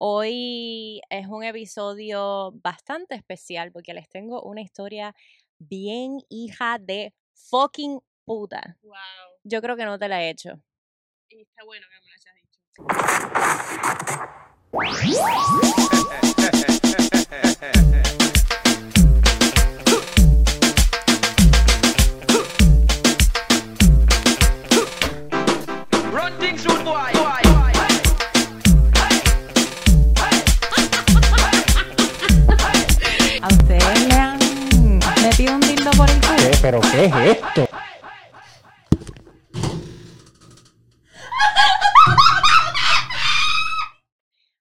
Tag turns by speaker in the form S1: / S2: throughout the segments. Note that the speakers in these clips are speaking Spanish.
S1: Hoy es un episodio bastante especial porque les tengo una historia bien hija de fucking puta.
S2: Wow.
S1: Yo creo que no te la he hecho.
S2: Y está bueno que me lo hayas dicho.
S3: ¿Pero qué es esto?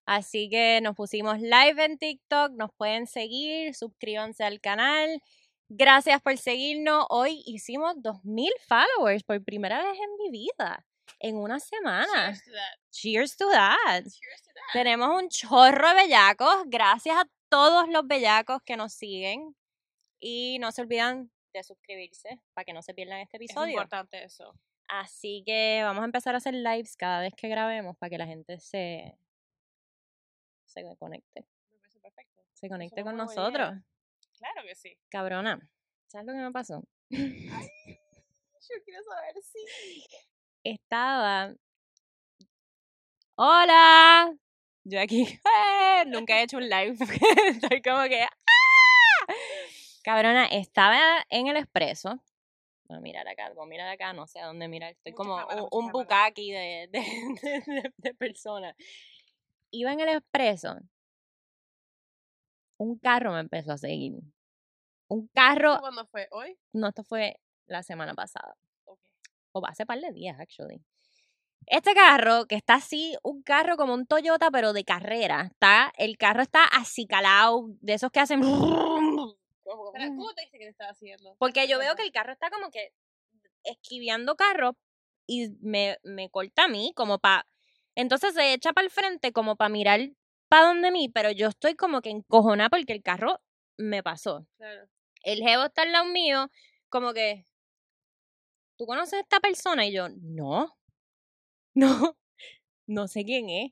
S1: Así que nos pusimos live en TikTok, nos pueden seguir, suscríbanse al canal. Gracias por seguirnos. Hoy hicimos 2000 followers por primera vez en mi vida, en una semana.
S2: Cheers to that.
S1: Cheers to that.
S2: Cheers to that.
S1: Tenemos un chorro de bellacos. Gracias a todos los bellacos que nos siguen. Y no se olviden de suscribirse para que no se pierdan este
S2: Es
S1: episodio.
S2: importante eso.
S1: Así que vamos a empezar a hacer lives cada vez que grabemos para que la gente se, se conecte.
S2: Perfecto.
S1: Se conecte con nosotros.
S2: idea. Claro que sí.
S1: Cabrona. ¿Sabes lo que me pasó?
S2: Yo quiero saber si.
S1: Estaba. ¡Hola! Yo aquí. ¡eh! Nunca he hecho un live. Estoy como que. Cabrona, estaba en el expreso. Voy a mirar acá, voy a mirar acá, no sé a dónde mirar. Estoy
S2: Mucha
S1: como
S2: cámara,
S1: un, un bucaki de, de, de, de- de personas. Iba en el expreso. Un carro me empezó a seguir. Un carro.
S2: ¿Cuándo fue? ¿Hoy?
S1: No, esto fue la semana pasada.
S2: Ok.
S1: O hace par de días, actually. Este carro, que está así, un carro como un Toyota, pero de carrera. Está, el carro está acicalado, de esos que hacen.
S2: Pero, ¿Cómo te dice que te estaba haciendo?
S1: Porque yo veo que el carro está como que esquiviando carro y me, me corta a mí, como para. Entonces se echa para el frente, como para mirar para donde mí, pero yo estoy como que encojonada porque el carro me pasó.
S2: Claro.
S1: El jevo está al lado mío, como que. ¿Tú conoces a esta persona? Y yo, no. No. No sé quién es.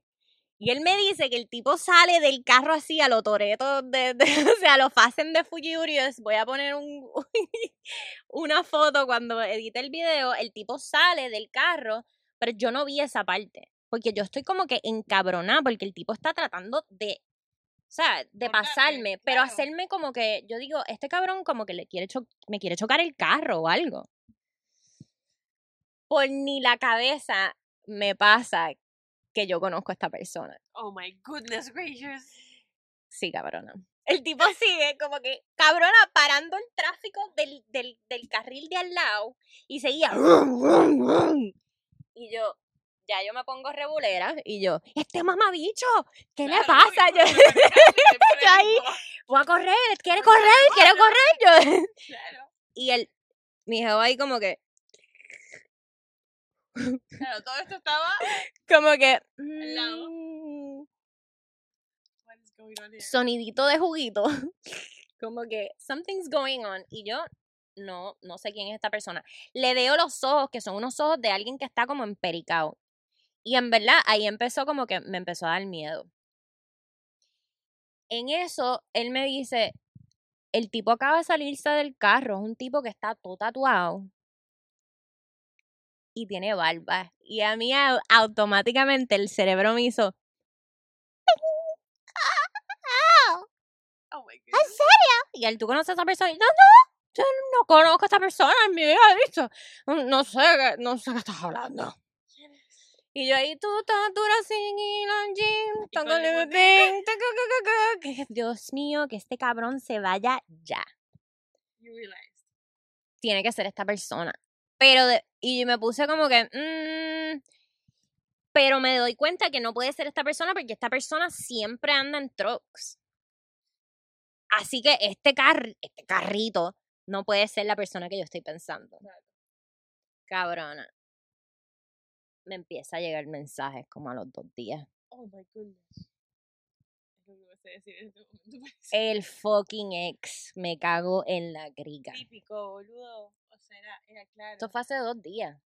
S1: Y él me dice que el tipo sale del carro así a lo Toreto, de, de- o sea, a lo Fast and the Furious. Voy a poner un, una foto cuando edite el video. El tipo sale del carro, pero yo no vi esa parte. Porque yo estoy como que encabronada, porque el tipo está tratando de, o sea, de pasarme, pero hacerme como que, yo digo, este cabrón como que le quiere cho- me quiere chocar el carro o algo. Por ni la cabeza me pasa que yo conozco a esta persona.
S2: Oh my goodness gracious.
S1: Sí, cabrona. El tipo sigue como que, cabrona, parando el tráfico del, del, del carril de al lado y seguía. Y yo, ya yo me pongo regulera y yo, este mamabicho, ¿qué le pasa? Yo, ahí, voy a correr, quiere correr, quiere correr. Yo,
S2: Claro.
S1: y él, mi jefe ahí como que,
S2: Claro, todo esto estaba.
S1: como que,
S2: lado.
S1: mm,
S2: What is going on here?
S1: sonidito de juguito. Como que something's going on. Y yo no, no sé quién es esta persona. Le veo los ojos, que son unos ojos de alguien que está como empericado. Y en verdad, ahí empezó como que me empezó a dar miedo. En eso, él me dice, el tipo acaba de salirse del carro, es un tipo que está todo tatuado. Y tiene barba. Y a mí au- automáticamente el cerebro me hizo,
S2: Oh my
S1: ¿En serio? Y él, ¿tú conoces a esa persona? Y yo, no, yo no conozco a esta persona, en mi vida visto. No no sé, no sé qué estás hablando. Y yo ahí, tú estás dura sin ir al gym, tengo
S2: el
S1: Dios mío, que este cabrón se vaya ya.
S2: You realized.
S1: Tiene que ser esta persona. Pero, de- y me puse como que, mm, pero me doy cuenta que no puede ser esta persona porque esta persona siempre anda en trucks. Así que este, car este carrito no puede ser la persona que yo estoy pensando. Cabrona. Me empieza a llegar mensajes como a los dos días.
S2: Oh my goodness. Este parece.
S1: El fucking ex me cago en la griga.
S2: Típico, boludo. Era, era claro.
S1: Esto fue hace dos días.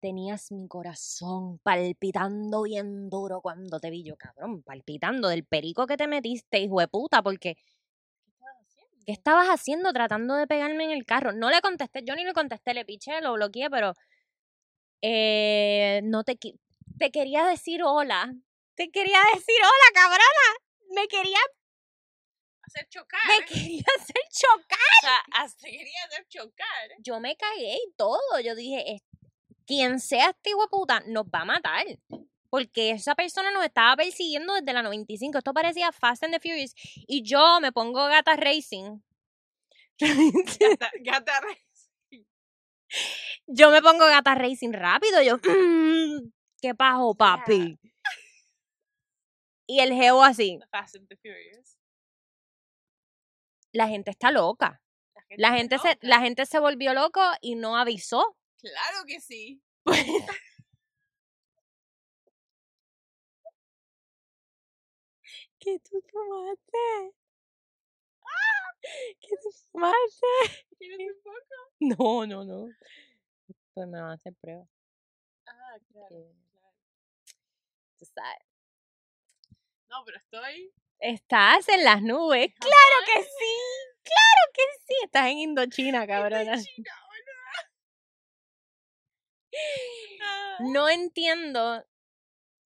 S1: tenías mi corazón palpitando bien duro cuando te vi yo, cabrón, palpitando del perico que te metiste, hijo de puta, porque
S2: ¿Qué estabas haciendo?
S1: ¿qué estabas haciendo tratando de pegarme en el carro? No le contesté, yo ni le contesté, le piché, lo bloqueé, pero eh, no te, te quería decir hola. Te quería decir hola, cabrona. Me quería,
S2: Hacer chocar.
S1: me quería hacer chocar.
S2: O sea, hasta quería hacer chocar.
S1: Yo me cagué y todo. Yo dije, "Es- quien sea este hijo puta nos va a matar. Porque esa persona nos estaba persiguiendo desde la 95. Esto parecía Fast and the Furious. Y yo me pongo gata racing.
S2: Gata, gata re-
S1: yo me pongo gata racing rápido. Yo, "Mm, ¿qué pasó, papi? Y el geo así.
S2: Fast and the Furious.
S1: La gente está loca. La gente, se, la gente se volvió loco y no avisó.
S2: Claro que sí.
S1: ¿Qué tú tomaste? ¿Qué tú tomaste?
S2: ¿Quieres un poco?
S1: No, no, no. Pues me van a hacer prueba.
S2: Ah, claro.
S1: que
S2: claro.
S1: tú sabes.
S2: No, pero estoy.
S1: Estás en las nubes. ¡Claro que sí! ¡Claro que sí! Estás en Indochina, cabrona. No entiendo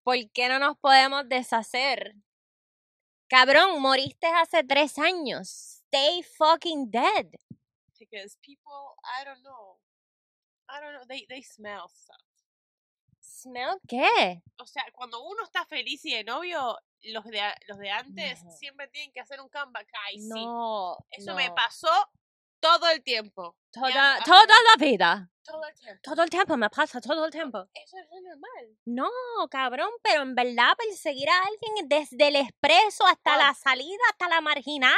S1: por qué no nos podemos deshacer. Cabrón, moriste hace tres años. Stay fucking dead.
S2: Because people, I don't know. I don't know, they, they smell stuff.
S1: ¿Smell qué?
S2: O sea, cuando uno está feliz y de novio, los de, los de antes
S1: No.
S2: siempre tienen que hacer un comeback. Ay, sí.
S1: No.
S2: Eso me pasó todo el tiempo.
S1: Toda, toda la vida.
S2: Todo el tiempo.
S1: Todo el tiempo me pasa, todo el tiempo.
S2: Eso es normal.
S1: No, cabrón, pero en verdad perseguir a alguien desde el expreso hasta la salida, hasta la marginal.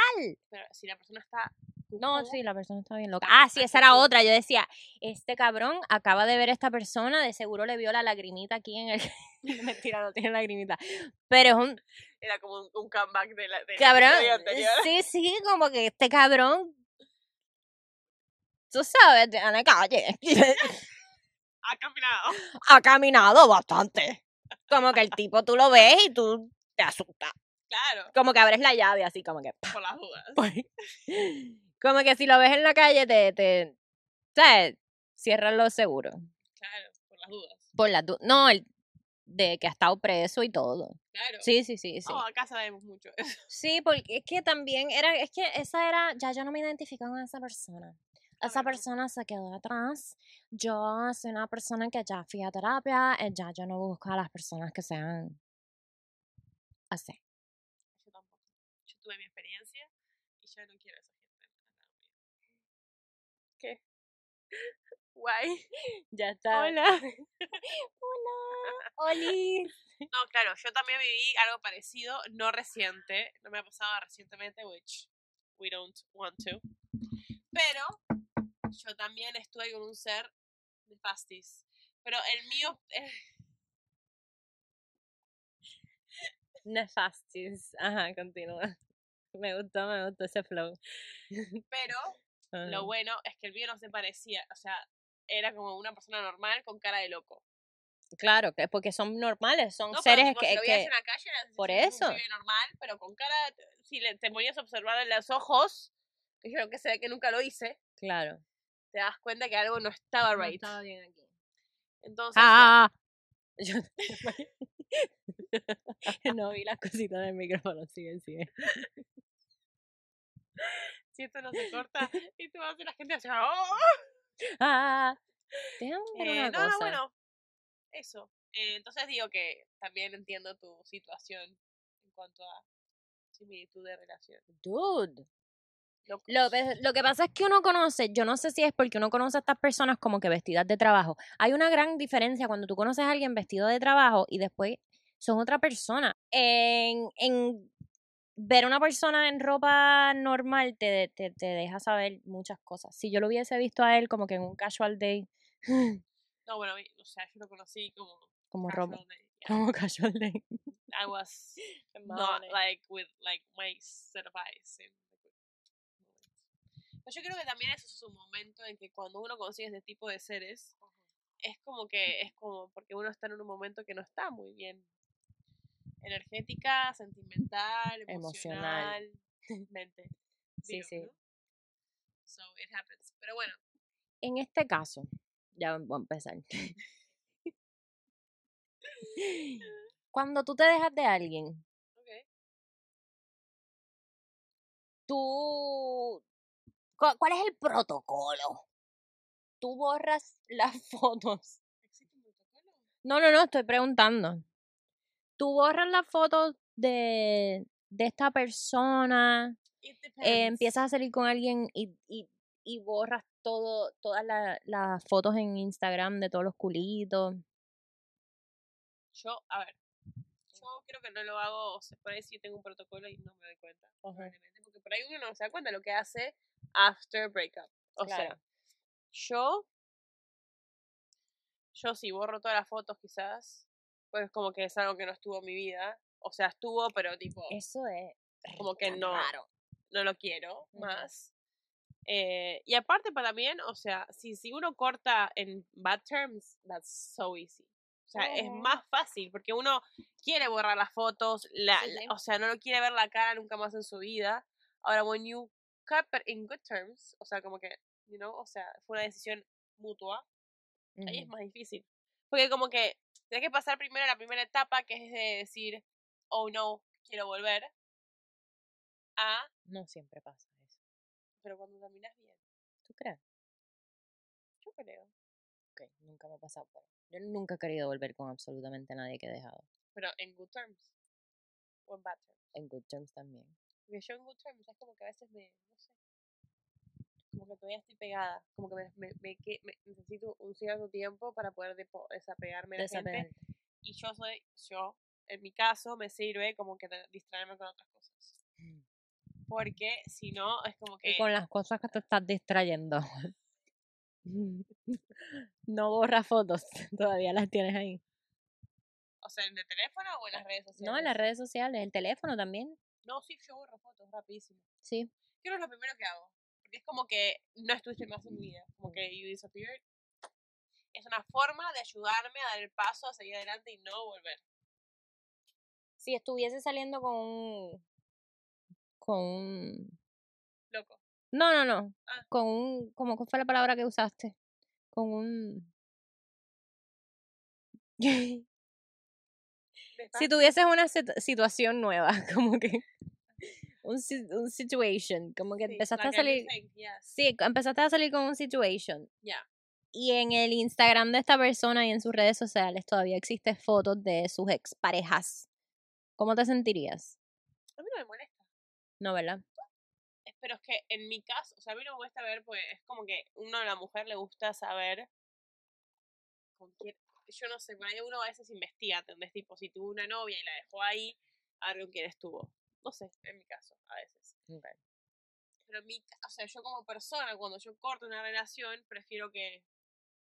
S2: Pero si la persona está.
S1: No, sí, la persona está bien loca. Ah, sí, esa era otra. Yo decía, este cabrón acaba de ver a esta persona, de seguro le vio la lagrimita aquí en el... Mentira, no tiene lagrimita. Pero es un
S2: Era como un, un comeback de la, del
S1: cabrón. Sí, sí, como que este cabrón... Tú sabes, en la calle.
S2: Ha caminado.
S1: ha caminado bastante. Como que el tipo tú lo ves y tú te asustas.
S2: Claro,
S1: Como que abres la llave así, como que...
S2: por las dudas.
S1: Como que si lo ves en la calle te... te ¿Sabes? Cierras los seguros.
S2: Claro, por las dudas.
S1: Por la du- No, el de que ha estado preso y todo.
S2: Claro.
S1: Sí, sí, sí, sí.
S2: Oh, acá sabemos mucho.
S1: Sí, porque es que también era, es que esa era, ya yo no me identifico con esa persona. Esa
S2: Ay, no.
S1: persona se quedó atrás. Yo soy una persona que ya fui a terapia, eh, ya yo no busco a las personas que sean así.
S2: Yo tampoco. Yo tuve mi experiencia y yo no quiero esa gente. al lado mío. ¿Qué? Guay.
S1: Ya está.
S2: Hola.
S1: Hola. Oli.
S2: No, claro, yo también viví algo parecido, no reciente, no me ha pasado recientemente, which we don't want to. Pero yo también estuve con un ser nefastis. Pero el mío,
S1: Nefastis. Ajá, continúa. Me gustó, me gustó ese flow.
S2: pero lo
S1: Ajá.
S2: bueno es que el mío no se parecía, o sea, era como una persona normal con cara de loco.
S1: Claro, que porque son normales, son
S2: No,
S1: seres que,
S2: si
S1: que
S2: en la calle era
S1: por
S2: un
S1: eso.
S2: normal, pero con cara, si le, te ponías a observar en los ojos, que yo que sé que nunca lo hice,
S1: claro.
S2: te das cuenta que algo no estaba
S1: No
S2: right.
S1: estaba bien aquí.
S2: Entonces,
S1: Ah, yo no vi las cositas del micrófono, sigue, sigue.
S2: Si esto no se corta y tú vas a hacer la gente así, ¡oh!
S1: Ah, déjame ver
S2: Eh,
S1: una
S2: no,
S1: cosa.
S2: no, bueno, eso. Eh, entonces digo que también entiendo tu situación en cuanto a similitud de relación.
S1: Dude.
S2: Locos.
S1: Lo, lo que pasa es que uno conoce, yo no sé si es porque uno conoce a estas personas como que vestidas de trabajo. Hay una gran diferencia cuando tú conoces a alguien vestido de trabajo y después son otra persona. En, en ver una persona en ropa normal te, te, te deja saber muchas cosas. Si yo lo hubiese visto a él como que en un casual day,
S2: No, bueno, o sea, yo lo conocí como
S1: como ropa,
S2: casual day, yeah.
S1: como casual day.
S2: I was not like with like my set of eyes. Pero yo creo que también eso es un momento en que cuando uno consigue este tipo de seres, es como que es como porque uno está en un momento que no está muy bien energética, sentimental,
S1: Emocional.
S2: emocionalmente.
S1: Sí, sí.
S2: ¿no? So it happens. Pero bueno,
S1: En este caso, ya voy a empezar. Cuando tú te dejas de alguien, tú... cu- ¿Cuál es el protocolo? Tú borras las fotos.
S2: ¿Existe un protocolo?
S1: No, no, no, estoy preguntando. Tú borras las fotos de, de esta persona, eh, empiezas a salir con alguien y, y, y borras todo, todas la- las fotos en Instagram de todos los culitos.
S2: Yo, a ver, yo creo que no lo hago, o sea, por ahí sí tengo un protocolo y no me doy cuenta, probablemente, porque por ahí uno no se da cuenta de lo que hace after breakup. O sea, yo, yo sí borro todas las fotos quizás, pues como que es algo que no estuvo en mi vida, o sea, estuvo, pero tipo,
S1: Eso es
S2: Como que no.
S1: raro.
S2: no lo quiero
S1: Ujú.
S2: más. Eh, y aparte para también, o sea, si, si uno corta en bad terms, that's so easy. O sea, es
S1: Ujú.
S2: más fácil porque uno quiere borrar las fotos, la,
S1: Sí,
S2: la-
S1: sí.
S2: o sea, no lo quiere ver la cara nunca más en su vida. Ahora, when you cut but in good terms, o sea, como que, you know, o sea, fue una decisión mutua, ahí es más difícil. Porque como que tienes que pasar primero la primera etapa, que es de decir, oh no, quiero volver, a,
S1: No siempre pasa eso.
S2: pero cuando terminas bien,
S1: ¿Tú crees?
S2: yo creo.
S1: Ok, nunca me ha pasado. Pero yo nunca he querido volver con absolutamente nadie que he dejado.
S2: Pero en good terms. O en bad terms.
S1: En good terms también.
S2: Porque yo en good terms es como que a veces me, no sé. Como que todavía estoy pegada. Como que me, me, me que- me- necesito un cierto tiempo para poder desapegarme de la gente. Y yo soy, yo, en mi caso, me sirve como que distraerme con otras cosas. Porque si no, es como que.
S1: Y con las cosas que te estás distrayendo. No borras fotos, todavía las tienes ahí.
S2: O sea, en el teléfono o en las redes sociales.
S1: No, en las redes sociales, el teléfono también.
S2: No, sí, yo borro fotos rapidísimo.
S1: Sí.
S2: Creo que es lo primero que hago. Porque es como que no estuviste más en mi vida. Como que you disappeared. Es una forma de ayudarme a dar el paso, a seguir adelante y no volver.
S1: Si estuviese saliendo con un. Con un.
S2: Loco.
S1: No, no, no.
S2: Ah.
S1: Con un. ¿Cómo cuál fue la palabra que usaste? Con un. si tuvieses una sit- situación nueva, como que. Un, un situation, como que
S2: Sí,
S1: empezaste a
S2: like a new
S1: salir.
S2: yes.
S1: Sí, empezaste a salir con un situation.
S2: Ya.
S1: Y en el Instagram de esta persona y en sus redes sociales todavía existen fotos de sus exparejas. ¿Cómo te sentirías?
S2: A mí no me molesta.
S1: No, ¿verdad?
S2: Pero es que en mi caso, o sea, a mí no me molesta ver, pues es como que uno a la mujer le gusta saber con quién. Yo no sé, por ahí uno a veces investiga, ¿entendés? Tipo, si tuvo una novia y la dejó ahí, a ver con quién estuvo. No sé, en mi caso, a veces. Pero en mi, o sea, yo como persona, cuando yo corto una relación, prefiero que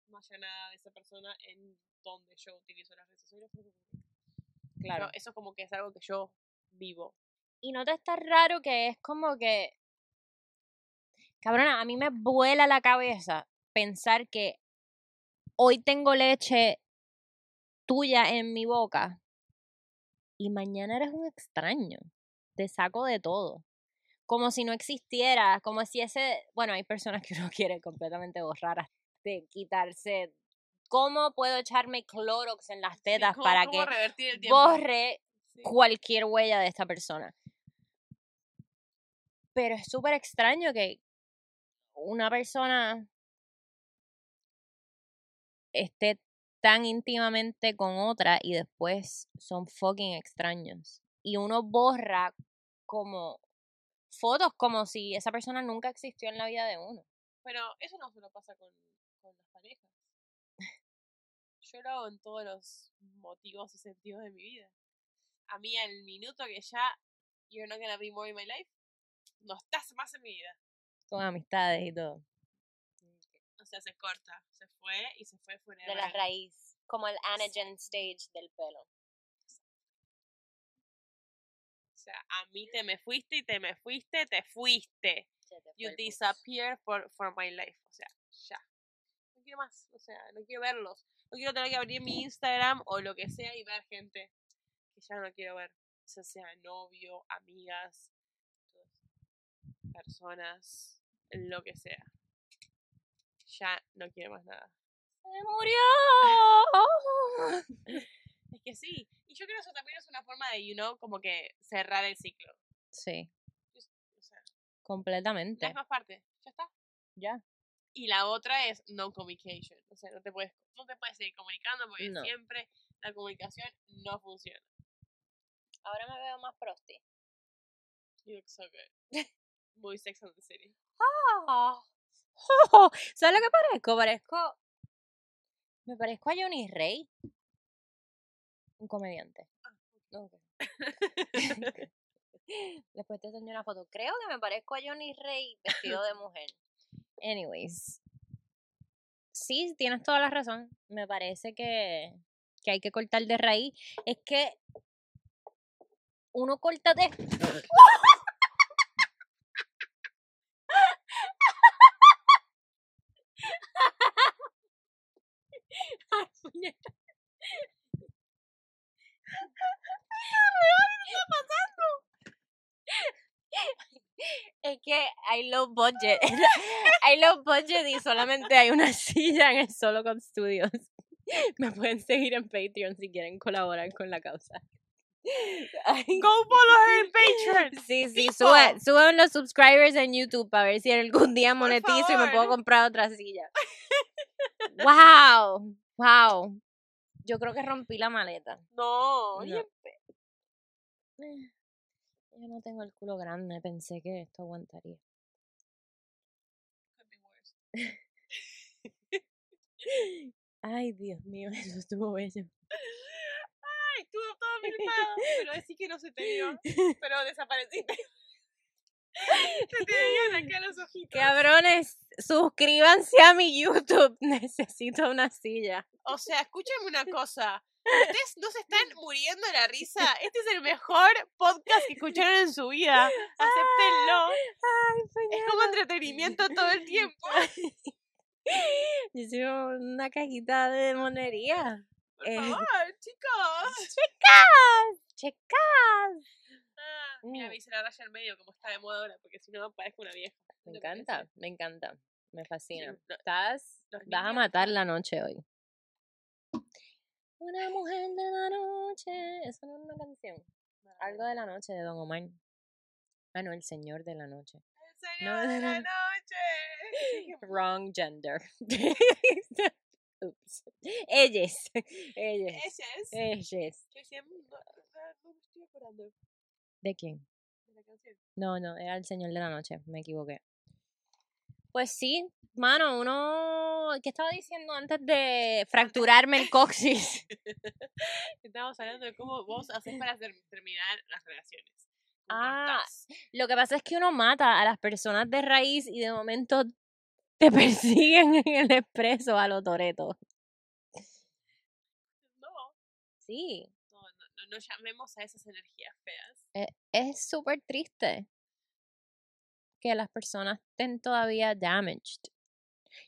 S2: no haya nada de esa persona en donde yo utilizo las redes sociales.
S1: Claro.
S2: eso es como que es algo que yo vivo.
S1: Y no te está raro que es como que. Cabrona, a mí me vuela la cabeza pensar que hoy tengo leche tuya en mi boca y mañana eres un extraño. Te saco de todo. Como si no existiera, como si ese. Bueno, hay personas que uno quiere completamente borrar, de quitarse. ¿Cómo puedo echarme Clorox en las tetas
S2: ¿cómo-
S1: para que borre
S2: Sí.
S1: cualquier huella de esta persona. Pero es súper extraño que una persona esté tan íntimamente con otra y después son fucking extraños. Y uno borra como fotos como si esa persona nunca existió en la vida de uno.
S2: Pero eso no solo pasa con, con las parejas. Yo lo hago en todos los motivos y sentidos de mi vida. A mí, al minuto que ya you're not gonna be more in my life, no estás más en mi vida.
S1: Con amistades y todo.
S2: O sea, se corta. Se fue y se fue forever.
S1: De la raíz. Como el anagen stage del pelo.
S2: Sea, a mí te me fuiste y te me fuiste, te fuiste. You disappear for, for my life. O sea, ya. No quiero más. O sea, no quiero verlos. No quiero tener que abrir mi Instagram o lo que sea y ver gente que ya no quiero ver. O sea, sea novio, amigas, personas, lo que sea. Ya no quiero más nada.
S1: ¡Se murió!
S2: Es que sí. Yo creo que eso también es una forma de, you know, como que cerrar el ciclo.
S1: sí,
S2: O sea,
S1: completamente.
S2: las más partes. Ya está.
S1: Ya.
S2: Y la otra es no communication. O sea, no te puedes, no te puedes seguir comunicando porque
S1: No.
S2: siempre la comunicación no funciona.
S1: Ahora me veo más prosti.
S2: You look so good. Muy Sex and the City.
S1: Ah. ¿Sabes lo que parezco? Parezco. Me parezco a Johnny Rey. Un comediante. Ok. Después te enseño una foto. Creo que me parezco a Johnny Rey vestido de mujer. Anyways. Sí, tienes toda la razón. Me parece que, que hay que cortar de raíz. Es que uno corta de. Ay, puñeta. Es que hay low budget. hay low budget y solamente hay una silla en el Solo con Studios. Me pueden seguir en Patreon si quieren colaborar con la causa.
S2: Go follow her en Patreon.
S1: Sí, sí,
S2: Tipo.
S1: suben, los subscribers en YouTube para ver si algún día monetizo y me puedo comprar otra silla. ¡Wow! ¡Wow! Yo creo que rompí la maleta.
S2: No,
S1: No. Eh, Yo no tengo el culo grande, pensé que esto aguantaría.
S2: could be worse.
S1: Ay, Dios mío, eso estuvo bello.
S2: Ay, estuvo todo filmado, pero decís que no se te vio, pero desapareciste. Se te veían acá los ojitos.
S1: Cabrones, suscríbanse a mi YouTube. Necesito una silla.
S2: O sea, escúchame una cosa. Ustedes no se están muriendo de la risa. Este es el mejor podcast que escucharon en su vida. Acéptenlo.
S1: Ay,
S2: Es como entretenimiento todo el tiempo.
S1: Yo soy una cajita de monería.
S2: Por
S1: Eh.
S2: favor, chicos.
S1: ¡Chicas! ¡Chicas!
S2: Ah, mira,
S1: Mm.
S2: me hice la raya en medio como está de moda ahora, porque si no parezco una vieja.
S1: Me encanta, me encanta. Me fascina.
S2: Sí,
S1: Estás, vas a matar la noche hoy. Una mujer de la noche. Eso no es una canción. Algo de la noche de Don Omar. Ah, no, el señor de la noche.
S2: El señor de la noche.
S1: Wrong gender. Oops. Ellas. Ellas. Ellas.
S2: Yo decía, "Mm, no, no, no me estoy acordando
S1: ¿De quién?
S2: de la canción.
S1: No, no, era el señor de la noche, me equivoqué. Pues sí, mano, uno. ¿Qué estaba diciendo antes de fracturarme el coxis?
S2: Estábamos hablando de cómo vos haces para ter- terminar las relaciones. ¿Cómo
S1: Ah? Lo que pasa es que uno mata a las personas de raíz y de momento te persiguen en el expreso a los toretos.
S2: No,
S1: Sí,
S2: no, no, no, no llamemos a esas energías feas.
S1: e- es súper triste que las personas estén todavía damaged.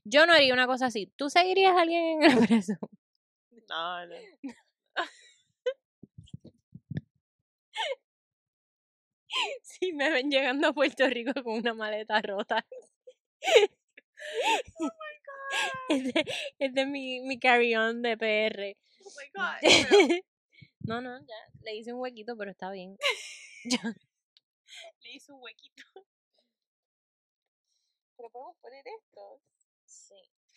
S1: Yo no haría una cosa así. ¿Tú seguirías a alguien en el preso?
S2: No, no.
S1: Sí, me ven llegando a Puerto Rico con una maleta rota. Es de, es de mi, mi carry-on de PR.
S2: Oh my god. Pero
S1: No, no, ya. Le hice un huequito, pero está bien.
S2: le hice un huequito. Pero podemos poner esto.
S1: Sí.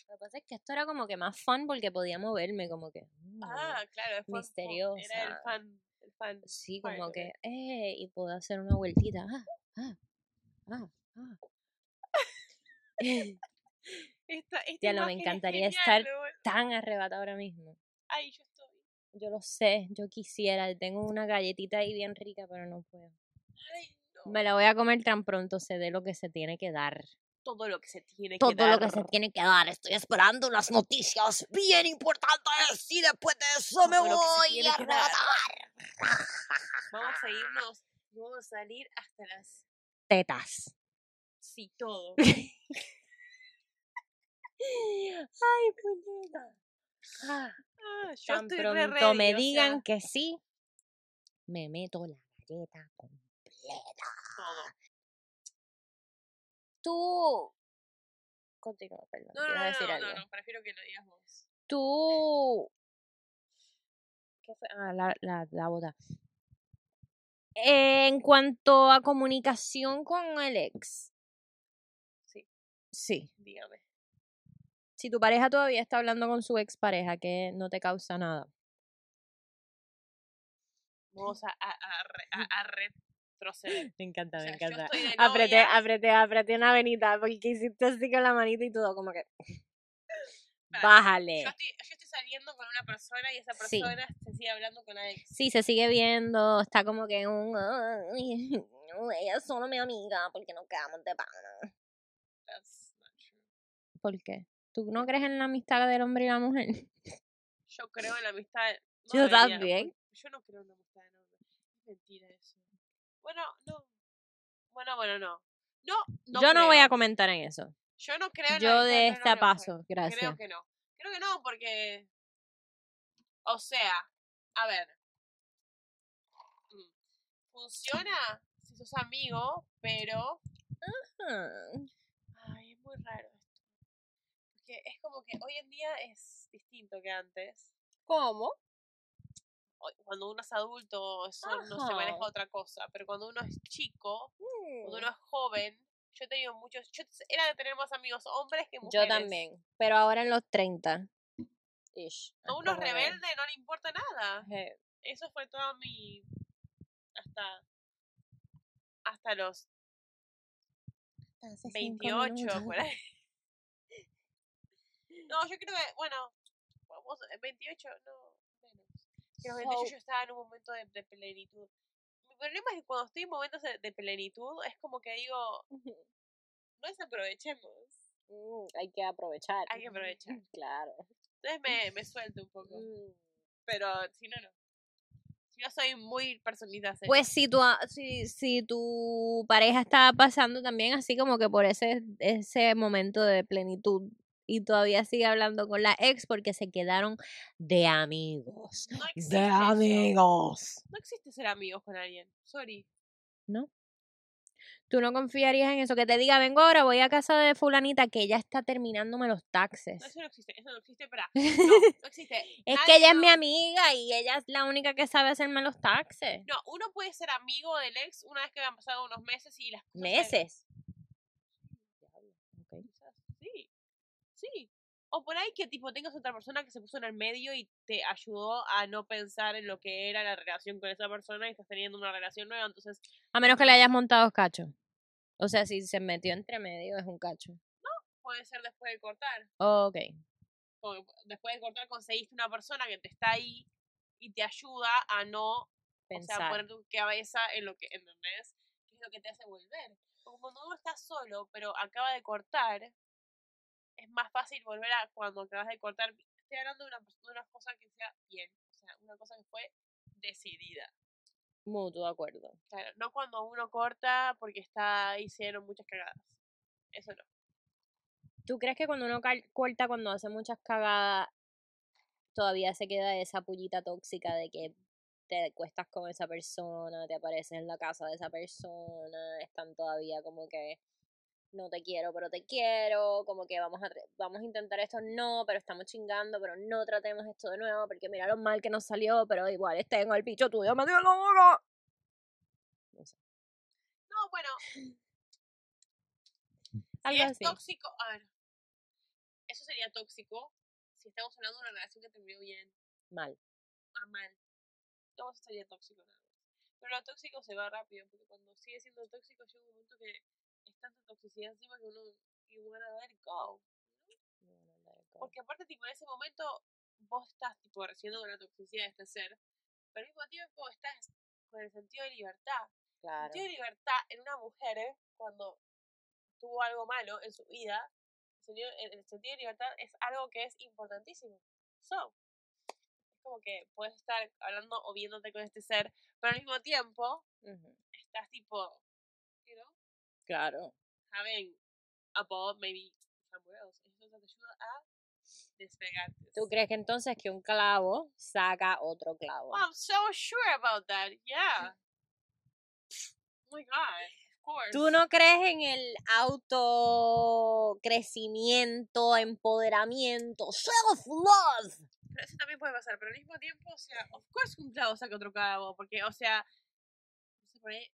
S1: Lo que pasa es que esto era como que más fun porque podía moverme, como que. mm,
S2: Ah, claro, es fun- Era el fan. El fan.
S1: Sí, como que. Eh, y puedo hacer una vueltita. Ah, ah, ah, ah.
S2: Esta, esta
S1: Diablo, me
S2: imagen es
S1: encantaría
S2: genial,
S1: estar-. Tan arrebatada ahora mismo.
S2: Ahí yo estoy.
S1: Yo lo sé, yo quisiera. Tengo una galletita ahí bien rica, pero no puedo.
S2: Ay, no.
S1: Me la voy a comer tan pronto se dé lo que se tiene que dar.
S2: Todo lo que se tiene que
S1: Todo
S2: dar.
S1: lo que se tiene que dar. Estoy esperando las noticias bien importantes y después de eso me
S2: Todo que
S1: voy a
S2: que
S1: arrebatar.
S2: Vamos a irnos. Vamos a salir hasta las.
S1: Tetas.
S2: Sí, todo.
S1: Ay, puñeta. Ah,
S2: Ah, yo
S1: Tan
S2: estoy
S1: pronto
S2: re
S1: me digan
S2: sea,
S1: que sí, me meto la galleta completa.
S2: todo.
S1: Tú. Continúa, perdón.
S2: No, no, no,
S1: decir
S2: no,
S1: algo.
S2: no, no, prefiero que lo digas vos.
S1: Tú. ¿Qué fue? Ah, la, la, la boda. En cuanto a comunicación con el ex.
S2: Sí.
S1: Sí.
S2: Dígame.
S1: Si tu pareja todavía está hablando con su expareja, que no te causa nada.
S2: Vamos a, a, a, a, a retroceder.
S1: Me encanta,
S2: O sea,
S1: me encanta. Apreté, apreté, apreté una venita porque hiciste así con la manita y todo, como que.
S2: Espera,
S1: Bájale.
S2: Yo estoy, yo estoy saliendo con una persona y esa
S1: Sí.
S2: persona se sigue hablando con ex.
S1: Sí, se sigue viendo, está como que un. "Ay, no, ella es solo mi amiga porque no quedamos de pana.
S2: That's not true.
S1: ¿Por qué? ¿Tú no crees en la amistad del hombre y la mujer?
S2: Yo creo en la amistad. no
S1: Yo
S2: debería,
S1: también.
S2: Yo no creo en la amistad de nombre. Es mentira eso. Bueno, no. Bueno, bueno, no. No, no
S1: Yo no voy a comentar en eso.
S2: Yo no creo en
S1: Yo de esta paso, gracias.
S2: Creo que no. Creo que no, porque. O sea, a ver. mm, Funciona si sos amigo, pero. Ay, es muy raro esto. Porque es como que hoy en día es distinto que antes.
S1: ¿Cómo?
S2: Cuando uno es adulto, eso no se maneja otra cosa. Pero cuando uno es chico, cuando
S1: Mm,
S2: uno es joven, yo he tenido muchos. Yo era de tener más amigos hombres que
S1: Yo
S2: mujeres.
S1: también, pero ahora en los 30. Ish,
S2: A uno es rebelde, no le importa nada. Eso fue todo mi. Hasta. Hasta los
S1: cinco
S2: 28,
S1: minutos.
S2: por ahí. No, yo creo que, bueno, vamos, eh, 28, no, menos. Que los 28
S1: So-
S2: yo estaba en un momento de, de plenitud. Mi problema es que cuando estoy en momentos de, de plenitud, es como que digo, no desaprovechemos.
S1: Mm, hay que aprovechar.
S2: Hay que aprovechar.
S1: Claro.
S2: Entonces me, me suelto un poco.
S1: Mm.
S2: Pero si no, no. No soy muy personita seria.
S1: Pues si tu, si, si tu pareja está pasando también así como que por ese, ese momento de plenitud y todavía sigue hablando con la ex porque se quedaron de amigos.
S2: no existe
S1: De
S2: eso.
S1: amigos.
S2: No existe ser amigos con alguien. Sorry.
S1: ¿No? Tú no confiarías en eso, que te diga, vengo ahora, voy a casa de fulanita que ella está terminándome los taxes.
S2: No, eso no existe. Eso no existe. Espera. No, no existe.
S1: Es
S2: Nadie
S1: que ella es mi amiga y ella es la única que sabe hacerme los taxes.
S2: No, uno puede ser amigo del ex una vez que han pasado unos meses y las cosas se-
S1: Meses.
S2: Quizás, Sí, sí. O por ahí que tipo tengas otra persona que se puso en el medio y te ayudó a no pensar en lo que era la relación con esa persona y estás teniendo una relación nueva, entonces
S1: A menos que le hayas montado cacho. O sea, si se metió entre medio es un cacho.
S2: puede ser después de cortar.
S1: Ok.
S2: O después de cortar conseguiste una persona que te está ahí y te ayuda a no, o
S1: Pensar.
S2: sea, poner tu cabeza en lo que, ¿entendés? Que es lo que te hace volver. Como cuando uno está solo, pero acaba de cortar, es más fácil volver a cuando acabas de cortar. Estoy hablando de una, de una cosa que sea bien, o sea, una cosa que fue decidida.
S1: Mutuo acuerdo.
S2: Claro, no cuando uno corta porque está hicieron muchas cagadas. Eso no.
S1: ¿Tú crees que cuando uno corta, cuando hace muchas cagadas, todavía se queda esa pullita tóxica de que te cuestas con esa persona, te apareces en la casa de esa persona, están todavía como que no te quiero, pero te quiero, como que vamos a, vamos a intentar esto, no, pero estamos chingando, pero no tratemos esto de nuevo, porque mira lo mal que nos salió, pero igual tengo el bicho tuyo en la boca. No sé,
S2: No, bueno, si es
S1: así.
S2: tóxico, a ver, eso sería tóxico si estamos hablando de una relación que terminó bien,
S1: Mal.
S2: a mal. No, eso sería tóxico nada más. Pero lo tóxico se va rápido, porque cuando sigue siendo tóxico llega un momento que es tanta toxicidad encima que uno, you wanna let it go. Porque aparte, tipo, en ese momento vos estás, tipo, recibiendo la toxicidad de este ser, pero al mismo tiempo estás con el sentido de libertad. El
S1: Claro.
S2: sentido de libertad en una mujer, ¿eh? cuando tuvo algo malo en su vida, el sentido, el- el sentido de libertad es algo que es importantísimo. So, es como que puedes estar hablando o viéndote con este ser, pero al mismo tiempo estás tipo,
S1: Claro.
S2: having a ball maybe somewhere else. Eso te ayuda a Despegantes.
S1: ¿Tú crees que entonces que un clavo saca otro clavo?
S2: I'm so sure about that. Yeah. Oh my god. Of course.
S1: ¿Tú no crees en el autocrecimiento, empoderamiento, self-love?
S2: Pero eso también puede pasar, pero al mismo tiempo, o sea, of course un clavo saca otro clavo, porque, o sea,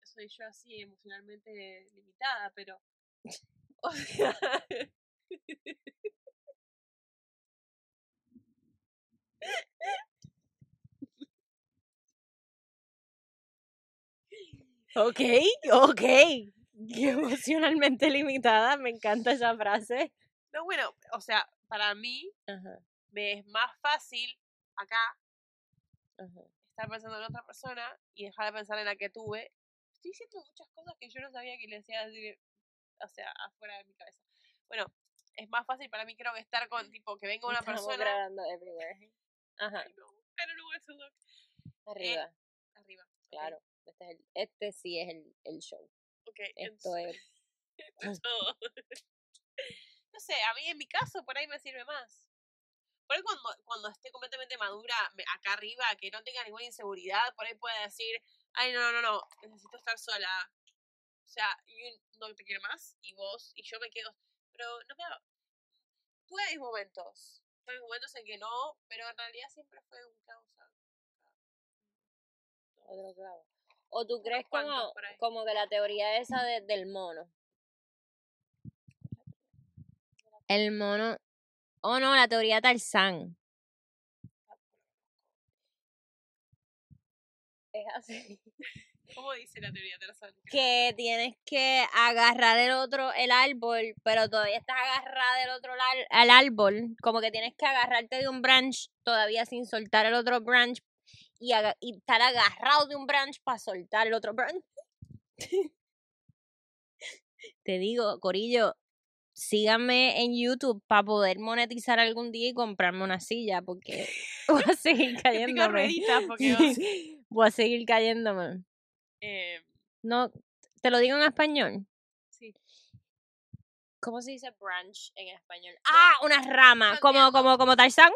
S2: soy yo así emocionalmente limitada, pero, o sea,
S1: Ok, ok. Emocionalmente limitada, me encanta esa frase.
S2: no, bueno, o sea, para mí
S1: Ajá,
S2: me es más fácil acá
S1: ajá.
S2: Estar pensando en otra persona y dejar de pensar en la que tuve. Estoy diciendo muchas cosas que yo no sabía que le decía decir, o sea, afuera de mi cabeza. Bueno, es más fácil para mí creo que estar con, tipo, que venga una
S1: Estamos
S2: persona...
S1: grabando everywhere. Ajá,
S2: Ay, no, know where to look.
S1: arriba,
S2: Arriba. ok,
S1: claro. Este, es el- este sí es el, el show.
S2: Ok,
S1: Esto
S2: entonces-
S1: es...
S2: esto es todo. no sé, a mí en mi caso por ahí me sirve más. Por ahí cuando, cuando esté completamente madura acá arriba, que no tenga ninguna inseguridad, por ahí puede decir, ay, no, no, no, necesito estar sola. O sea, yo no te quiero más y vos y yo me quedo. Pero no me... Tuve mis momentos. Tuve momentos en que no, pero en realidad siempre fue un causa.
S1: Otro clavo. ¿O tú crees como, como que la teoría esa de- del mono? El mono... Oh, no, la teoría Tarzán. Es así.
S2: ¿Cómo dice la teoría Tarzán?
S1: Que tienes que agarrar el otro, el árbol, pero todavía estás agarrada del otro al árbol. Como que tienes que agarrarte de un branch todavía sin soltar el otro branch. Y, y estar agarrado de un branch para soltar el otro branch. Te digo, Corillo, síganme en YouTube para poder monetizar algún día y comprarme una silla, porque voy a seguir cayéndome. voy a seguir cayéndome.
S2: eh,
S1: No, te lo digo en español.
S2: sí.
S1: ¿Cómo se dice branch en español? Ah, una rama, como, como, como Tarzán.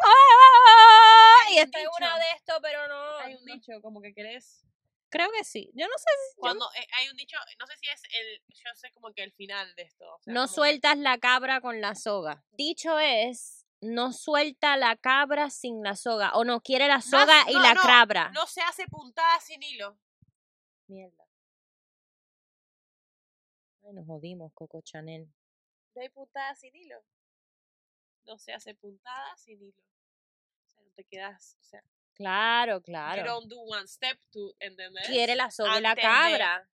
S2: Hay
S1: Y
S2: un
S1: esta es
S2: dicho.
S1: una de esto, pero no.
S2: Hay un dicho como que querés
S1: Creo que sí. Yo no sé si.
S2: Cuando eh, hay un dicho, no sé si es el, yo sé como que el final de esto. o sea,
S1: no
S2: que-
S1: sueltas la cabra con la soga. Dicho es, no suelta la cabra sin la soga. O no quiere la soga y
S2: no,
S1: la
S2: no,
S1: cabra.
S2: No se hace puntada sin hilo.
S1: Mierda. Ay, nos jodimos, Coco Chanel.
S2: No hay puntada sin hilo. No se hace puntada sin hilo. O sea, no te quedas, o sea,
S1: Claro,
S2: you
S1: claro.
S2: don't do one step to, ¿entendés?
S1: Quiere la soga y la cabra.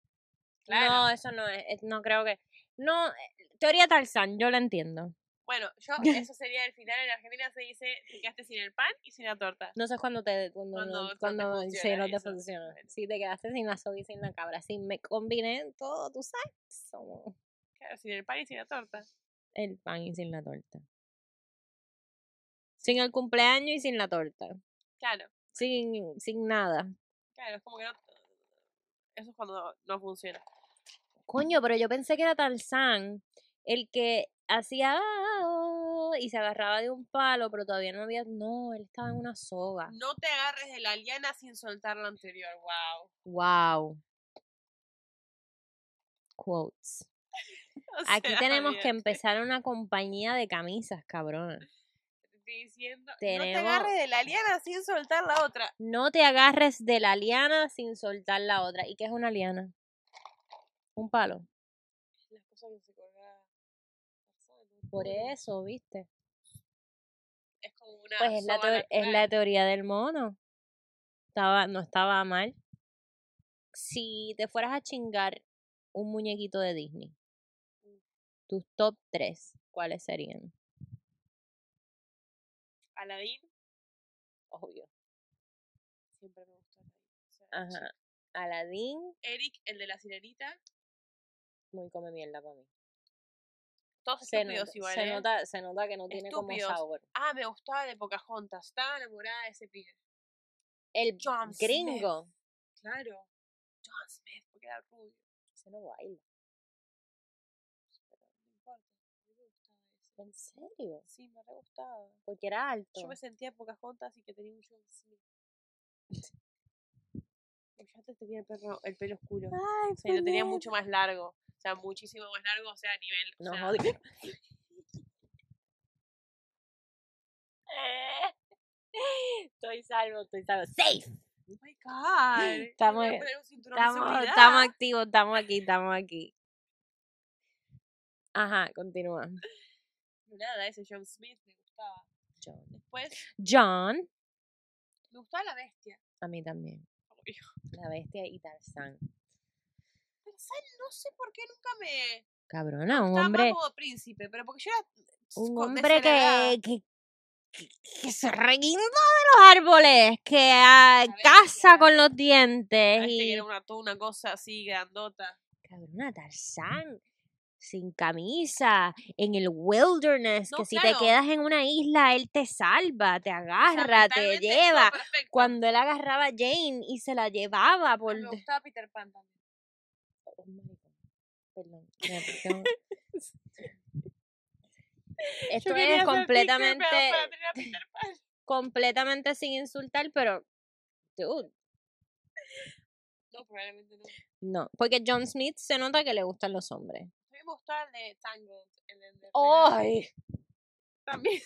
S2: Claro.
S1: No, eso no es, no creo que. No, eh, teoría Tarzán, yo la entiendo.
S2: Bueno, yo, eso sería el final. En Argentina se dice, te quedaste sin el pan y sin la torta.
S1: No sé cuándo te cuando,
S2: Cuando
S1: no-
S2: te
S1: cuando sí,
S2: funciona
S1: no te
S2: eso.
S1: funciona. Sí, te quedaste sin la soga y sin la cabra. Sí, me combiné todo, tú sabes.
S2: Claro, sin el pan y sin la torta.
S1: el pan y sin la torta. Sin el cumpleaños y sin la torta.
S2: Claro,
S1: Sin, sin nada.
S2: claro, es como que no. Eso es cuando no funciona.
S1: Coño, pero yo pensé que era Tarzán el que hacía y se agarraba de un palo, pero todavía no había. No, él estaba en una soga.
S2: No te agarres de la liana sin soltar la anterior. Wow.
S1: Wow. Quotes. Aquí tenemos que empezar una compañía de camisas, cabrón.
S2: Diciendo, no te agarres de la liana sin soltar la otra.
S1: No te agarres de la liana sin soltar la otra. ¿Y qué es una liana? Un palo.
S2: Las cosas que se colgaba.
S1: Por eso, ¿viste?
S2: Es como una.
S1: Pues es la, es teoría del mono. Estaba, no estaba mal. Si te fueras a chingar un muñequito de Disney, tus top 3, ¿cuáles serían?
S2: Aladín,
S1: Obvio.
S2: siempre me gustó Aladín. O sea,
S1: Ajá. Aladdin,
S2: Eric, el de la sirenita.
S1: muy come mierda para mí.
S2: Todos
S1: Se
S2: estúpidos
S1: nota,
S2: igual.
S1: se,
S2: ¿eh?
S1: nota, se nota que no tiene como
S2: Estúpidos.
S1: sabor.
S2: Ah, me gustaba de Pocahontas. Estaba enamorada de ese pibe.
S1: El
S2: John
S1: gringo.
S2: Claro. John Smith, porque era rubio.
S1: Ese no baila.
S2: Pero no importa. A mí me gustaba ese.
S1: ¿En serio?
S2: Sí, me re gustaba.
S1: Porque era alto.
S2: Yo me sentía Pocahontas y que tenía un John Smith. Yo antes tenía el pelo, el pelo oscuro.
S1: Ay,
S2: O sea, y lo tenía mucho más largo. O sea, muchísimo más largo, o sea, a nivel. o
S1: No
S2: sea,
S1: jodí. Estoy salvo, estoy salvo. ¡Safe!
S2: Oh my god.
S1: Estamos- Estamos, estamos activos, estamos aquí, estamos aquí. Ajá, continúa.
S2: Nada, ese John Smith me gustaba.
S1: John.
S2: Después,
S1: John,
S2: me gustaba la bestia.
S1: a mí también.
S2: Obvio.
S1: La bestia y Tarzán.
S2: ¿sabes? No sé por qué nunca me.
S1: Cabrona, un
S2: Estaba
S1: hombre,
S2: más modo príncipe, pero porque yo era.
S1: un hombre que, que, que, que se reguindó de los árboles, que ah,
S2: bestia.
S1: caza con los dientes y...
S2: era una, toda una cosa así grandota.
S1: Cabrona, Tarzán, sin camisa, en el wilderness,
S2: No,
S1: que si te quedas en una isla, él te salva, te
S2: O sea,
S1: agarra, te lleva.
S2: perfecto.
S1: Cuando él agarraba a Jane y se la llevaba por...
S2: Me gustaba Peter Pan también.
S1: Oh. Perdón. Esto es completamente,
S2: Peter
S1: completamente sin insultar, pero, dude,
S2: No, probablemente no.
S1: no. Porque John Smith se nota que le gustan los hombres.
S2: Me gustaba el de Tangled. El de, de
S1: ¡Ay!
S2: También.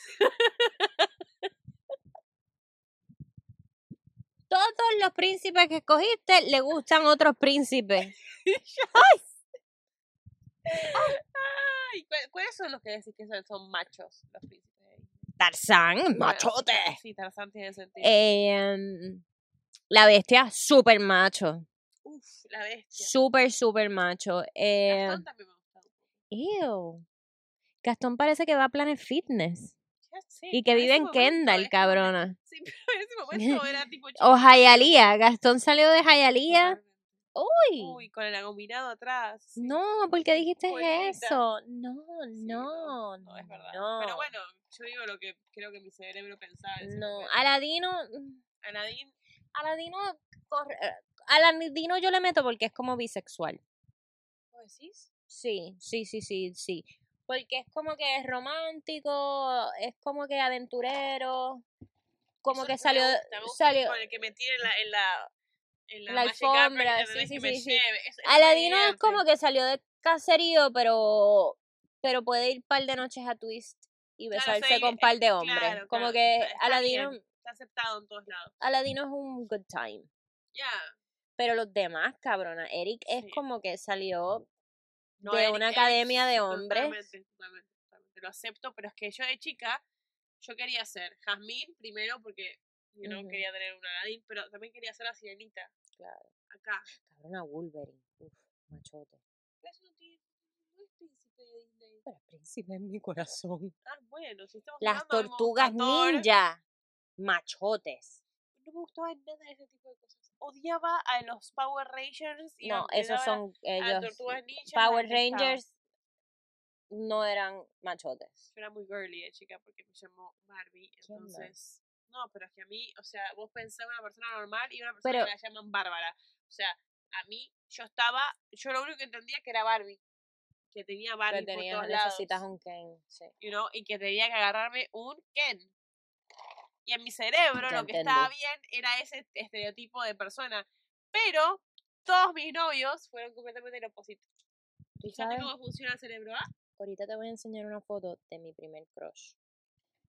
S1: Todos los príncipes que escogiste le gustan otros príncipes.
S2: Ay, ¿cu- ¿Cuáles son los que decís que son, son machos? Los príncipes?
S1: Tarzán,
S2: Bueno,
S1: machote.
S2: Sí, Tarzán tiene sentido.
S1: Em, la bestia, súper macho.
S2: Uf, la bestia.
S1: Súper, súper macho. Eh,
S2: Gastón también me.
S1: Ew. Gastón parece que va a Planet Fitness.
S2: Sé,
S1: Y que vive en Kendall,
S2: es
S1: cabrona.
S2: Sí, pero en ese momento era tipo
S1: O
S2: chiquita,
S1: Hialeah. Gastón salió de
S2: totalmente.
S1: Uy.
S2: Uy, con el agominado atrás. sí.
S1: No, ¿por qué dijiste eso? No,
S2: Sí,
S1: no,
S2: no, es verdad.
S1: no.
S2: Pero bueno, yo digo lo que creo que mi cerebro pensaba.
S1: No,
S2: momento.
S1: Aladino,
S2: Aladdin,
S1: Aladino, corre- eh, Aladino yo le meto porque es como bisexual.
S2: ¿vos decís?
S1: Sí, sí, sí, sí, sí. Porque es como que es romántico, es como que aventurero, como
S2: Eso
S1: que salió, salió,
S2: Con el que me tira en la, en la, en la,
S1: alfombra, sí, sí, sí, Aladino es como que salió de caserío, pero, pero puede ir par de noches a Twist y
S2: Claro,
S1: besarse con
S2: eh,
S1: par de hombres.
S2: claro,
S1: como
S2: claro,
S1: que Aladino,
S2: bien, Está aceptado en todos lados.
S1: Aladino es un good time.
S2: Ya.
S1: Pero los demás, cabrona, Eric es como que salió
S2: No,
S1: de una academia de hombres.
S2: Totalmente, totalmente, totalmente. Lo acepto, pero es que yo de chica, yo quería ser Jasmine primero porque yo no
S1: Ujú.
S2: quería tener un Aladdin, pero también quería ser la sirenita.
S1: Claro.
S2: Acá.
S1: Cabrona Wolverine. Uf, machote.
S2: Pero eso no, tiene, no es príncipe de Disney.
S1: Pero príncipe en mi corazón.
S2: Ah, bueno, si estamos
S1: Las tortugas ninja. Machotes.
S2: No me gustaba nada de ese tipo de cosas. Odiaba a los Power Rangers. y
S1: No, esos son ellos.
S2: Tortugas Ninja.
S1: Power. Rangers no eran machotes.
S2: Yo era muy girly de chica porque me llamó Barbie. Entonces. No, pero es que a mí, o sea, vos pensás en una persona normal y una persona
S1: Pero-
S2: que la llaman Bárbara. O sea, a mí, yo estaba, yo lo único que entendía que era Barbie. Que tenía Barbie
S1: Que
S2: por
S1: tenías,
S2: todos
S1: necesitas
S2: lados.
S1: un Ken. Sí.
S2: you know, y que tenía que agarrarme un Ken. Y en mi cerebro
S1: Ya
S2: lo que estaba bien era ese estereotipo de persona. Pero todos mis novios fueron completamente el opuesto.
S1: ¿Tú
S2: ¿Sabes cómo funciona el cerebro? ¿Ah?
S1: Ahorita te voy a enseñar una foto de mi primer crush.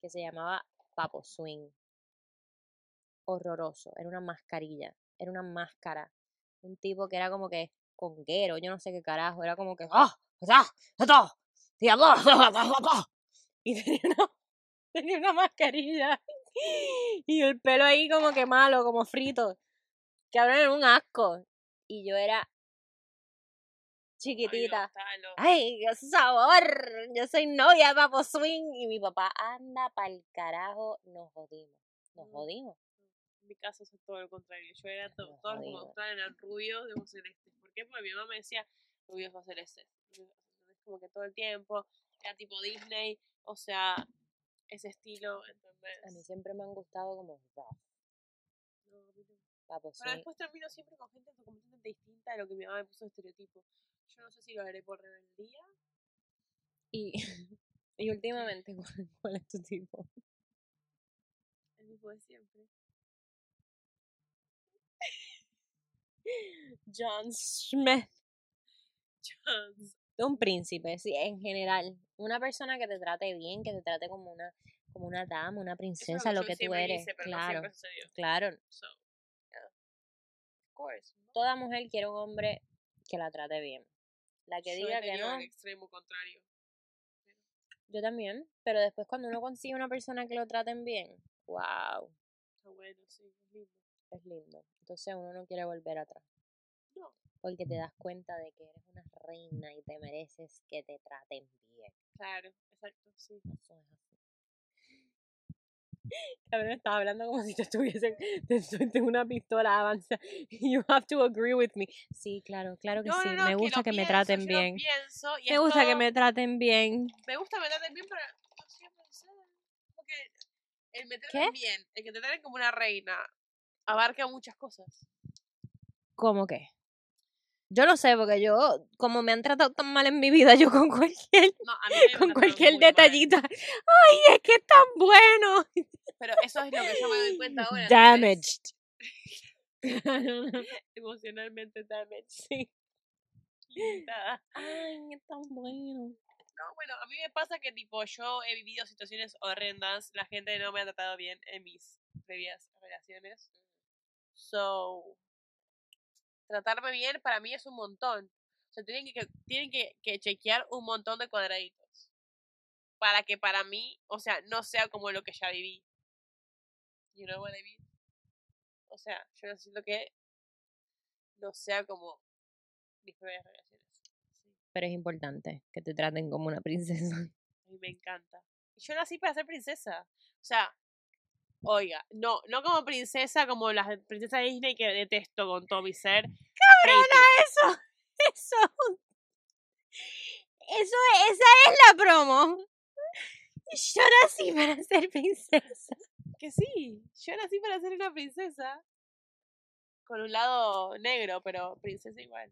S1: Que se llamaba Papo Swing. Horroroso. Era una mascarilla. Era una máscara. Un tipo que era como que conguero. Yo no sé qué carajo. Era como que. ¡Ah! ¡Ah! ¡Ah! ¡Diablo! Y tenía una, tenía una mascarilla. Y el pelo ahí como que malo, como frito. Que ahora era un asco. Y yo era chiquitita. ¡Ay, qué sabor! Yo soy novia de Papo Swing. Y mi papá anda pa'l carajo. Nos jodimos. Nos
S2: Mm.
S1: jodimos.
S2: En mi caso es todo lo contrario. Yo era to-
S1: Nos
S2: todos los gustaban eran rubios de ojos celestes. ¿Por qué? Porque mi mamá me decía rubios ojos celestes, Como que todo el tiempo. Era tipo Disney. O sea, ese estilo. ¿entendés?
S1: A mí siempre me han gustado como rough.
S2: No, a Pero después termino siempre con gente completamente distinta de lo que mi mamá me puso de estereotipo. Yo no sé si lo haré por rebeldía
S1: Y Y últimamente, ¿cuál, cuál es tu tipo?
S2: El mismo de siempre.
S1: John Smith.
S2: Jones.
S1: Un príncipe, sí, en general. Una persona que te trate bien, que te trate como una, como una dama, una princesa, lo que tú eres.
S2: quise, pero no
S1: claro,
S2: siempre sucedió.
S1: claro.
S2: So, yeah. Of course. ¿no?
S1: Toda mujer quiere un hombre que la trate bien. La que
S2: Yo
S1: diga que no,
S2: el extremo contrario.
S1: yo también. Pero después cuando uno consigue una persona que lo traten bien, wow,
S2: Está bueno, sí, es lindo.
S1: es lindo. Entonces uno no quiere volver atrás. Porque te das cuenta de que eres una reina y te mereces que te traten bien.
S2: Claro, exacto, sí.
S1: Eso es así. Cabrón, estaba hablando como si te estuviese en una pistola avanza. You have to agree with me. Sí, claro, claro que
S2: No,
S1: sí.
S2: no, no,
S1: me
S2: que
S1: gusta que me
S2: pienso,
S1: traten
S2: yo lo
S1: bien.
S2: pienso y
S1: Me gusta que me traten bien.
S2: Me gusta que me traten bien, pero. Porque el me
S1: ¿Qué?
S2: traten bien, el que te traten como una reina, abarca muchas cosas.
S1: ¿Cómo que? Yo lo sé, porque yo, como me han tratado tan mal en mi vida, yo con cualquier,
S2: No,
S1: con cualquier
S2: mal,
S1: detallito. ¡Ay, es que es tan bueno!
S2: Pero eso es lo que yo me doy cuenta ahora.
S1: Damaged.
S2: Emocionalmente damaged.
S1: sí.
S2: limitada.
S1: Ay, es tan bueno.
S2: No, bueno, a mí me pasa que tipo yo he vivido situaciones horrendas, la gente no me ha tratado bien en mis previas relaciones. So, tratarme bien para mí es un montón. O sea, tienen que, tienen que, que chequear un montón de cuadraditos. Para que para mí, o sea, no sea como lo que ya viví. You know what I mean? O sea, yo necesito que no sea como mis previas relaciones. Sí.
S1: Pero es importante que te traten como una princesa.
S2: A mí me encanta. Yo nací para ser princesa. O sea, oiga, no, no como princesa como las princesas Disney que detesto con todo mi ser.
S1: ¡Cabrona, eso! Eso. Eso es, esa es la promo. Yo nací para ser princesa.
S2: Que sí, yo nací para ser una princesa. Con un lado negro, pero princesa igual.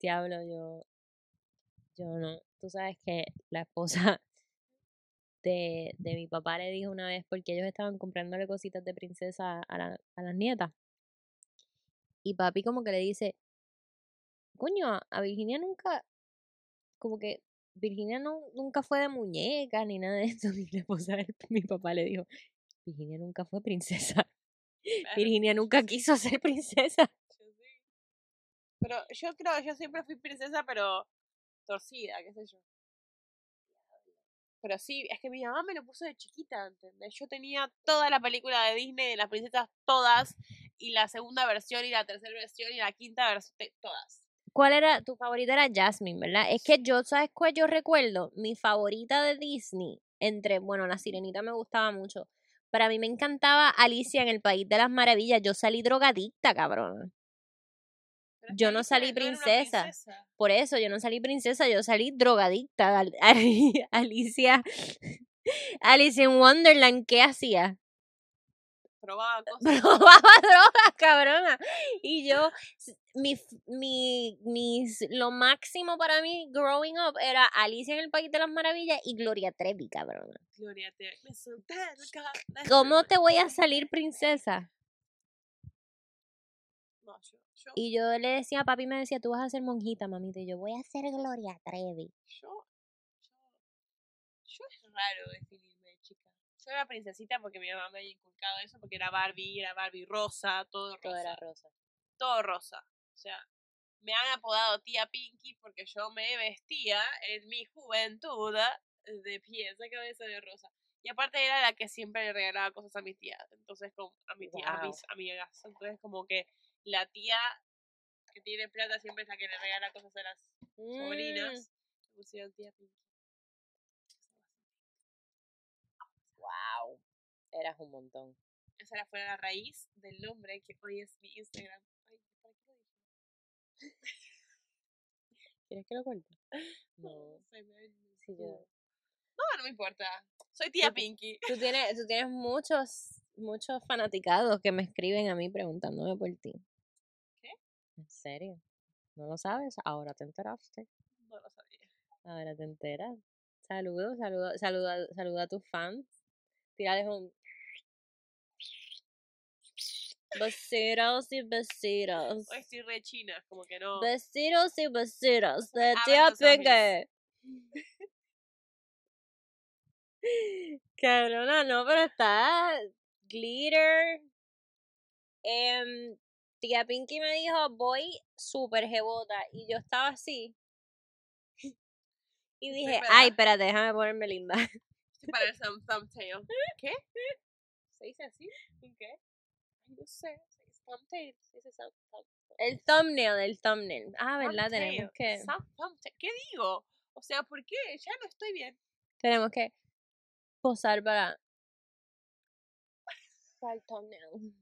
S1: Diablo, yo. Yo no. Tú sabes que la esposa de, de mi papá le dijo una vez, porque ellos estaban comprándole cositas de princesa a, la- a las nietas. Y papi, como que le dice: Coño, a- Virginia nunca. Como que Virginia no, nunca fue de muñeca ni nada de eso. La esposa mi papá le dijo: Virginia nunca fue princesa. Virginia nunca quiso ser princesa.
S2: Yo sí. Pero yo creo yo siempre fui princesa, pero torcida, qué sé yo. Pero sí, es que mi mamá me lo puso de chiquita, ¿entendés? Yo tenía toda la película de Disney de las princesas, todas, y la segunda versión, y la tercera versión, y la quinta versión, todas.
S1: ¿Cuál era tu favorita? Era Jasmine, ¿verdad? Es que yo, ¿sabes cuál yo recuerdo? Mi favorita de Disney, entre, bueno, la sirenita me gustaba mucho. Para mí me encantaba Alicia en el País de las Maravillas. Yo salí drogadicta, cabrón. Yo no salí princesa.
S2: princesa.
S1: Por eso yo no salí princesa, yo salí drogadicta. Al- Ali- Alicia, Alicia en Wonderland, ¿qué hacía?
S2: Probaba cosas.
S1: probaba drogas, cabrona. Y yo, mi, mi, mis, lo máximo para mí growing up era Alicia en el País de las Maravillas y Gloria Trevi, cabrona.
S2: Gloria, ca-
S1: ¿Cómo te voy a salir princesa?
S2: No, yo, yo,
S1: Y yo le decía, papi me decía, tú vas a ser monjita, mamita. Y yo voy a ser Gloria Trevi.
S2: yo, yo, yo es raro definirme de chica. Yo era princesita porque mi mamá me había inculcado eso, porque era Barbie, era Barbie rosa, todo rosa.
S1: Todo era rosa.
S2: todo rosa. O sea, me han apodado tía Pinky porque yo me vestía en mi juventud de pies a cabeza de rosa. Y aparte era la que siempre le regalaba cosas a mi tía. Entonces, como a, mi tía, a mis amigas. Entonces, como que la tía que tiene plata siempre es la que le regala cosas a las
S1: Mm.
S2: sobrinas. Pusieron tía Pinky.
S1: Wow. Eras un montón.
S2: Esa era fue la raíz del nombre que hoy es mi Instagram. Ay, ¿para qué lo dije?
S1: ¿Quieres que lo cuente?
S2: No,
S1: Sí, yo-
S2: No, no me importa. Soy tía Pinky.
S1: Tú tienes, tú tienes muchos, muchos fanaticados que me escriben a mí preguntándome por ti. ¿En serio? ¿No lo sabes? Ahora te enteraste.
S2: No lo sabía.
S1: Ahora te enteras. Saludos, saludos, saluda, saluda a tus fans. Tírales un. Besitos y besitos.
S2: Hoy estoy re china, como que no.
S1: Besitos y besitos de
S2: Abran
S1: tía. Pinky. Cabrona, no, pero está glitter. Em, tía Pinky me dijo, voy súper jebota. Y yo estaba así. Y dije, ay, espérate, déjame ponerme linda.
S2: Para el thumb- thumbtail. ¿Qué? ¿Se dice así? ¿Un qué? No sé. Se dice thumbtail. Se dice thumb- thumb-
S1: El thumbnail, el thumbnail. Ah, ¿verdad?
S2: thumbtail.
S1: Tenemos que,
S2: thumbtail. ¿Qué digo? O sea, ¿por qué? Ya no estoy bien.
S1: tenemos que posar para, para el thumbnail.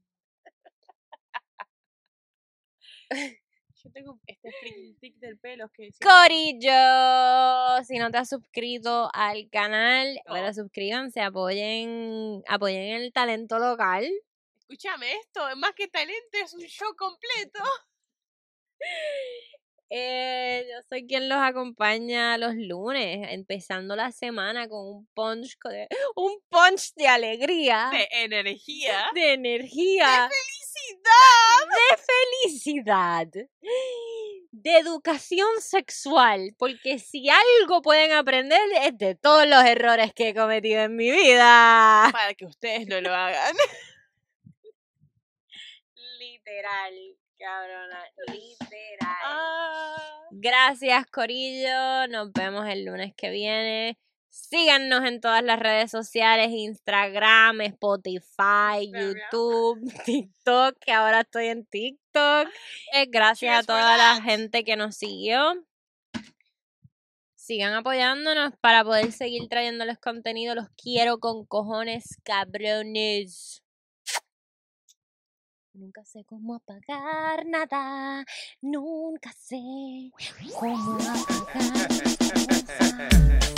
S2: Yo tengo este freaking tic del pelo que
S1: Corillo, si no te has suscrito al canal,
S2: No.
S1: pero suscríbanse, apoyen, apoyen el talento local.
S2: Escúchame, esto, más que talento, es un show completo.
S1: Eh, yo soy quien los acompaña los lunes, empezando la semana con un punch de, un punch de alegría,
S2: De energía.
S1: de energía,
S2: ¡Felicidad!
S1: De felicidad, de educación sexual, porque si algo pueden aprender es de todos los errores que he cometido en mi vida.
S2: Para que ustedes no lo hagan.
S1: Literal, cabrona, literal.
S2: Ah.
S1: Gracias, Corillo. Nos vemos el lunes que viene. Síganos en todas las redes sociales, Instagram, Spotify. YouTube, TikTok, que ahora estoy en TikTok. Eh, gracias a toda la gente que nos siguió. Sigan apoyándonos para poder seguir trayéndoles contenido. Los quiero con cojones, cabrones. Nunca sé cómo apagar nada. Nunca sé cómo apagar.